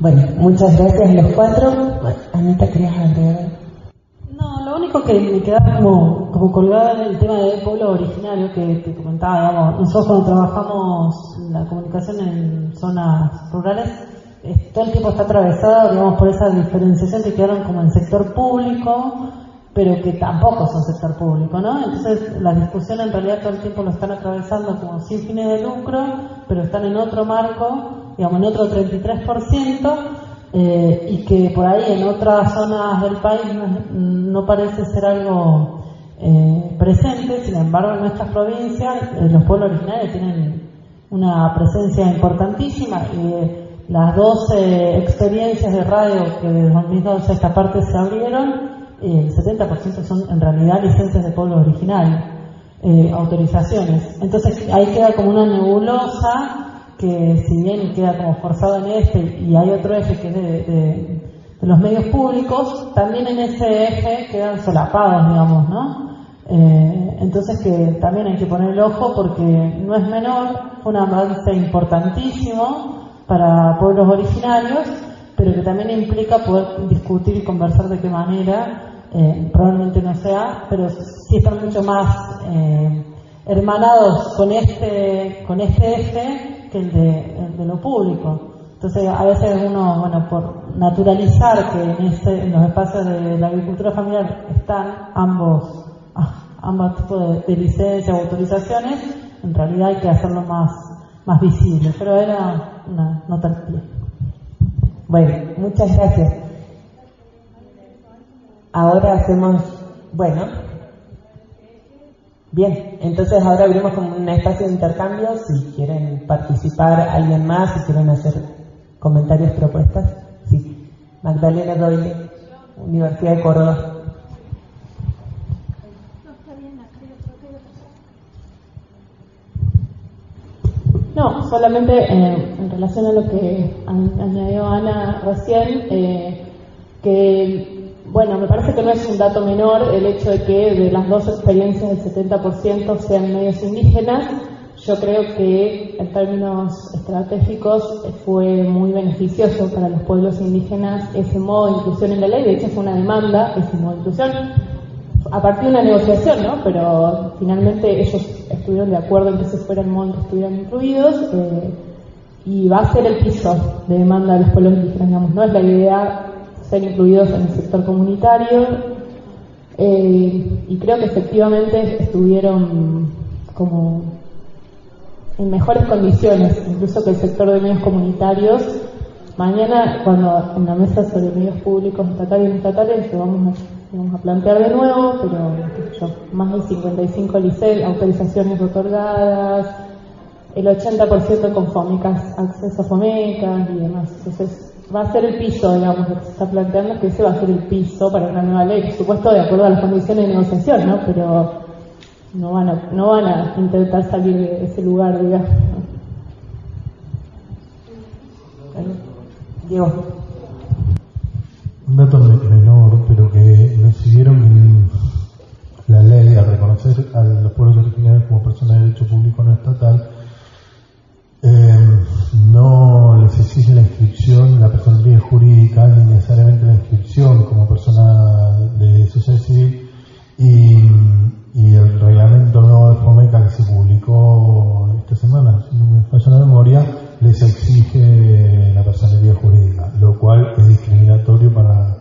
Bueno, muchas gracias a los cuatro. Anita, ¿querías agregar? No, lo único que me queda como, como colgada en el tema del pueblo originario que te comentaba, digamos, nosotros cuando trabajamos la comunicación en zonas rurales, todo el tiempo está atravesado, digamos, por esa diferenciación que quedaron como en sector público, pero que tampoco son sector público, ¿no? Entonces las discusiones en realidad todo el tiempo lo están atravesando como sin fines de lucro, pero están en otro marco, digamos, en otro 33%, eh, y que por ahí en otras zonas del país no, parece ser algo eh, presente, sin embargo en nuestras provincias eh, los pueblos originarios tienen una presencia importantísima y las 12 experiencias de radio que desde 2012 a esta parte se abrieron, el 70% son en realidad licencias de pueblo originario, autorizaciones. Entonces ahí queda como una nebulosa que si bien queda como forzado en este y hay otro eje que es de, los medios públicos, también en ese eje quedan solapados, digamos, ¿no? Eh, entonces que también hay que poner el ojo porque no es menor, un avance importantísimo para pueblos originarios, pero que también implica poder discutir y conversar de qué manera, eh, probablemente no sea, pero sí están mucho más eh, hermanados con este, con este eje que el de, lo público. Entonces, a veces uno, bueno, por naturalizar que en, este, en los espacios de la agricultura familiar están ambos, ah, ambos tipos de, licencias o autorizaciones, en realidad hay que hacerlo más, más visible. Pero era una nota al pie. Bueno, muchas gracias. Ahora hacemos, bueno, Bien, entonces ahora abrimos como un espacio de intercambio, si quieren participar alguien más, si quieren hacer comentarios, propuestas. Sí, Magdalena Doyle, Universidad de Córdoba. No, solamente eh, en relación a lo que añadió Ana recién, eh, que bueno, me parece que no es un dato menor el hecho de que de las dos experiencias el 70% sean medios indígenas. Yo creo que en términos estratégicos fue muy beneficioso para los pueblos indígenas ese modo de inclusión en la ley. De hecho, fue una demanda ese modo de inclusión a partir de una negociación, ¿no? Pero finalmente ellos estuvieron de acuerdo en que se fuera el modo en que estuvieran incluidos. Eh, y va a ser el piso de demanda de los pueblos indígenas, digamos, no es la idea ser incluidos en el sector comunitario eh, y creo que efectivamente estuvieron como en mejores condiciones, incluso que el sector de medios comunitarios. Mañana, cuando en la mesa sobre medios públicos estatales y estatales, lo vamos a, vamos a plantear de nuevo, pero más de 55 licencias, autorizaciones otorgadas, el 80% con FOMECAS, acceso a FOMECAS y demás. Entonces, va a ser el piso, digamos, que se está planteando, que ese va a ser el piso para una nueva ley, por supuesto de acuerdo a las condiciones de negociación, ¿no? Pero no van a, no van a intentar salir de ese lugar, digamos. Diego. Un dato menor, pero que nos siguieron la ley a reconocer a los pueblos originarios como personas de derecho público no estatal eh, no les exige la la personalidad jurídica, ni necesariamente la inscripción como persona de sociedad civil, y, el reglamento nuevo de FOMECA que se publicó esta semana, si no me falla la memoria, les exige la personalidad jurídica, lo cual es discriminatorio para,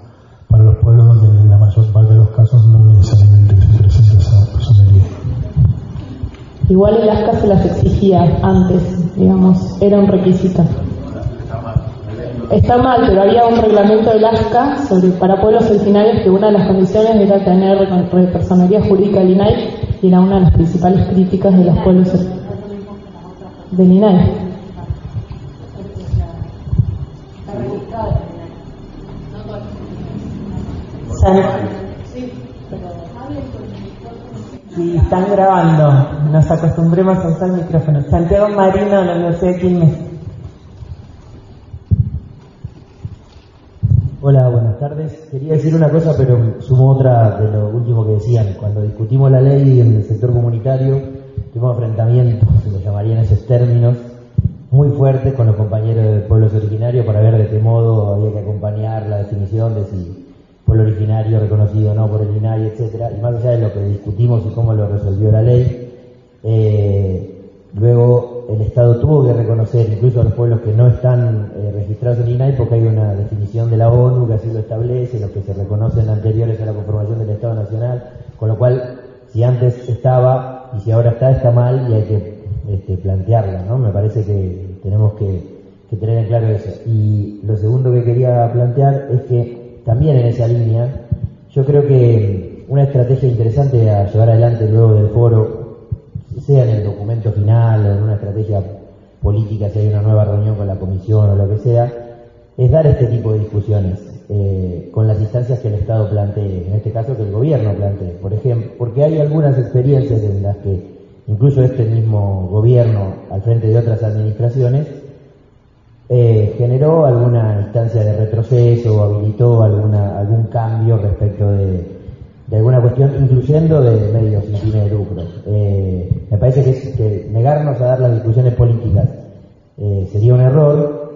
para los pueblos donde en la mayor parte de los casos no necesariamente se presenta esa personalidad. Igual el ASCA se las exigía antes, digamos, era un requisito está mal, pero había un reglamento del ASCA sobre, para pueblos originarios que una de las condiciones era tener personalidad jurídica del INAI y era una de las principales críticas de los pueblos del INAI. Sí, están grabando. Nos acostumbremos a usar micrófonos. Santiago Marino, de la Universidad de Quilmes. Quería decir una cosa, pero sumo otra de lo último que decían. Cuando discutimos la ley en el sector comunitario, tuvimos enfrentamientos, se lo llamarían esos términos, muy fuertes con los compañeros de pueblos originarios para ver de qué modo había que acompañar la definición de si pueblo originario reconocido o no por el INAI, etcétera, y más allá de lo que discutimos y cómo lo resolvió la ley, eh, luego el Estado tuvo que reconocer incluso a los pueblos que no están eh, registrados en INAI porque hay una definición de la ONU que así lo establece, los que se reconocen anteriores a la conformación del Estado Nacional, con lo cual si antes estaba y si ahora está, está mal y hay que este, plantearla, ¿no? Me parece que tenemos que, que tener en claro eso. Y lo segundo que quería plantear es que también en esa línea, yo creo que una estrategia interesante a llevar adelante luego del foro, sea en el documento final o en una estrategia política, si hay una nueva reunión con la comisión o lo que sea, es dar este tipo de discusiones eh, con las instancias que el Estado plantee, en este caso que el gobierno plantee, por ejemplo, porque hay algunas experiencias en las que incluso este mismo gobierno, al frente de otras administraciones, eh, generó alguna instancia de retroceso o habilitó alguna, algún cambio respecto de, alguna cuestión, incluyendo de medios sin fines de lucro. Eh, me parece que, negarnos a dar las discusiones políticas eh, sería un error,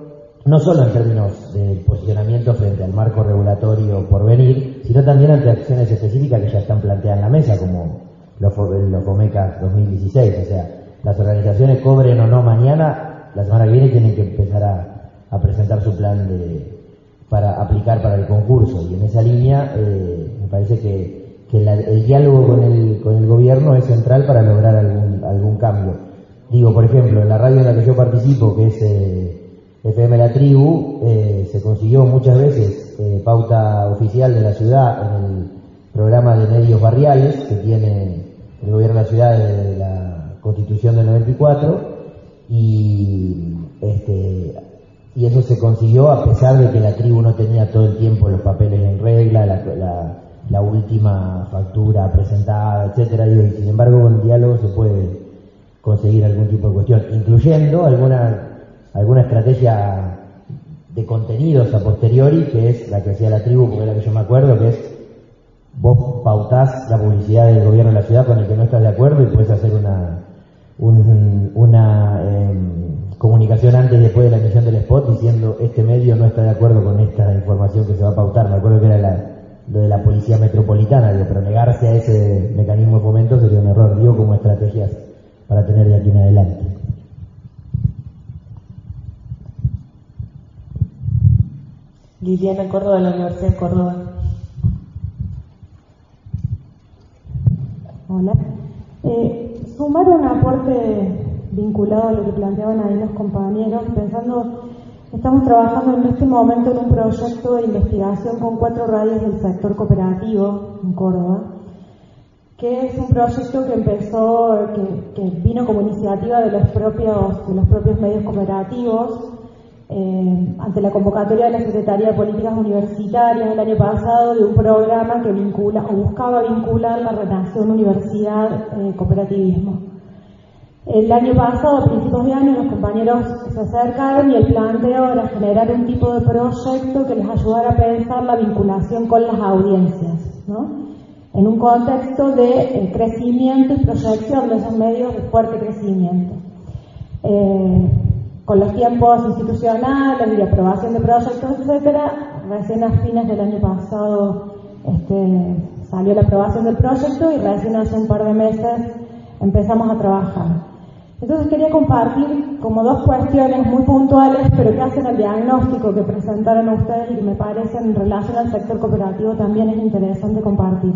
no solo en términos de posicionamiento frente al marco regulatorio por venir, sino también ante acciones específicas que ya están planteadas en la mesa, como los, los FOMECA 2016. O sea, las organizaciones cobren o no mañana, la semana que viene tienen que empezar a, presentar su plan de, para aplicar para el concurso. Y en esa línea eh, me parece que, el diálogo con el, con el gobierno es central para lograr algún, algún cambio. Digo, por ejemplo, en la radio en la que yo participo, que es eh, FM La Tribu, eh, se consiguió muchas veces pauta oficial de la ciudad en el programa de medios barriales que tiene el gobierno de la ciudad de la constitución del 94 y, este, y eso se consiguió a pesar de que la tribu no tenía todo el tiempo los papeles en regla, la, la, última factura presentada, etcétera, y sin embargo con el diálogo se puede conseguir algún tipo de cuestión, incluyendo alguna, alguna estrategia de contenidos a posteriori, que es la que hacía la tribu, porque es la que yo me acuerdo, que es vos pautás la publicidad del gobierno de la ciudad con el que no estás de acuerdo y puedes hacer una, una em, comunicación antes y después de la emisión del spot diciendo este medio no está de acuerdo con esta información que se va a pautar. Me acuerdo que era lo de la policía metropolitana, pero negarse a ese mecanismo de fomento sería un error, digo, como estrategias para tener de aquí en adelante. Liliana Córdoba de la Universidad de Córdoba. Hola. Eh, sumar un aporte vinculado a lo que planteaban ahí los compañeros, pensando, estamos trabajando en este momento en un proyecto de investigación con cuatro radios del sector cooperativo en Córdoba, que es un proyecto que empezó, que, vino como iniciativa de los propios, de los propios medios cooperativos, eh, ante la convocatoria de la Secretaría de Políticas Universitarias el año pasado de un programa que vincula o buscaba vincular la relación universidad-cooperativismo. El año pasado, a principios de año, los compañeros se acercaron y el planteo era generar un tipo de proyecto que les ayudara a pensar la vinculación con las audiencias, ¿no? en un contexto de eh, crecimiento y proyección de esos medios de fuerte crecimiento. Eh, con los tiempos institucionales y aprobación de proyectos, etcétera, recién a fines del año pasado este, salió la aprobación del proyecto y recién hace un par de meses empezamos a trabajar. Entonces quería compartir como dos cuestiones muy puntuales, pero que hacen el diagnóstico que presentaron ustedes y que me parece en relación al sector cooperativo también es interesante compartir.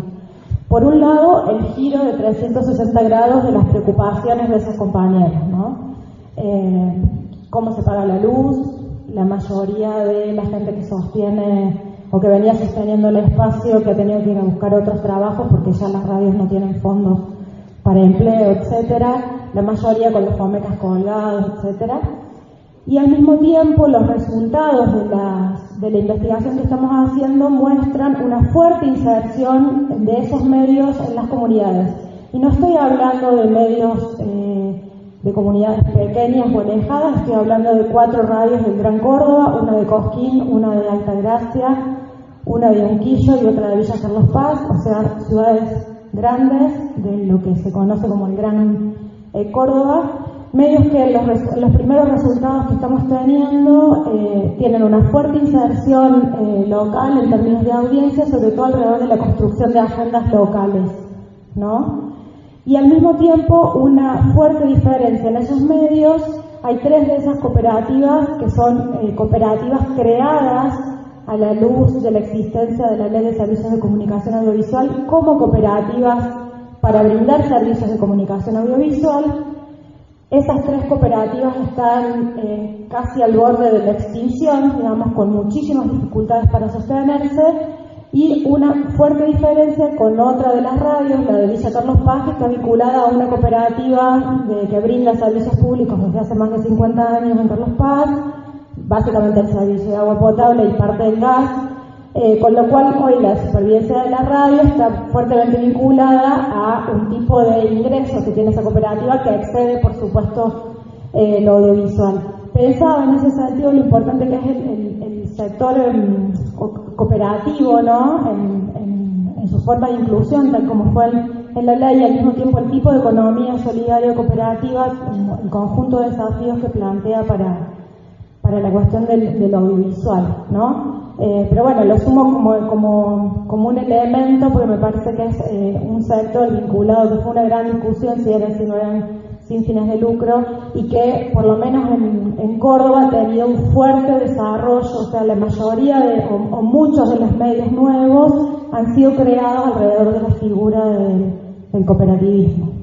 Por un lado, el giro de 360 grados de las preocupaciones de esos compañeros, ¿no? Eh, cómo se paga la luz, la mayoría de la gente que sostiene o que venía sosteniendo el espacio que ha tenido que ir a buscar otros trabajos porque ya las radios no tienen fondos para empleo, etcétera, la mayoría con los fomecas colgados, etcétera. y al mismo tiempo los resultados de la investigación que estamos haciendo muestran una fuerte inserción de esos medios en las comunidades. Y no estoy hablando de medios eh, de comunidades pequeñas o alejadas, estoy hablando de cuatro radios del Gran Córdoba, una de Cosquín, una de Altagracia, una de Unquillo y otra de Villa Carlos Paz, o sea, ciudades grandes de lo que se conoce como el Gran eh, Córdoba, medios que los, primeros resultados que estamos teniendo eh, tienen una fuerte inserción eh, local en términos de audiencia, sobre todo alrededor de la construcción de agendas locales, ¿no? Y al mismo tiempo una fuerte diferencia en esos medios. Hay tres de esas cooperativas que son cooperativas creadas a la luz de la existencia de la Ley de Servicios de Comunicación Audiovisual como cooperativas para brindar servicios de comunicación audiovisual. Esas tres cooperativas están eh, casi al borde de la extinción, digamos, con muchísimas dificultades para sostenerse. Y una fuerte diferencia con otra de las radios, la de Villa Carlos Paz, que está vinculada a una cooperativa que brinda servicios públicos desde hace más de 50 años en Carlos Paz, básicamente el servicio de agua potable y parte del gas, eh, con lo cual hoy la supervivencia de la radio está fuertemente vinculada a un tipo de ingresos que tiene esa cooperativa que excede, por supuesto, eh, lo audiovisual. Pensaba en ese sentido lo importante que es el, sector em, cooperativo, ¿no? En, su forma de inclusión, tal como fue en la ley, y al mismo tiempo el tipo de economía solidaria cooperativa, el conjunto de desafíos que plantea para, para la cuestión del, audiovisual, ¿no? Eh, pero bueno, lo sumo como, como, como, un elemento porque me parece que es eh, un sector vinculado, que fue una gran discusión si eran, si no eran sin fines de lucro y que por lo menos en, en Córdoba ha tenido un fuerte desarrollo, o sea, la mayoría de, o, muchos de los medios nuevos han sido creados alrededor de la figura del cooperativismo.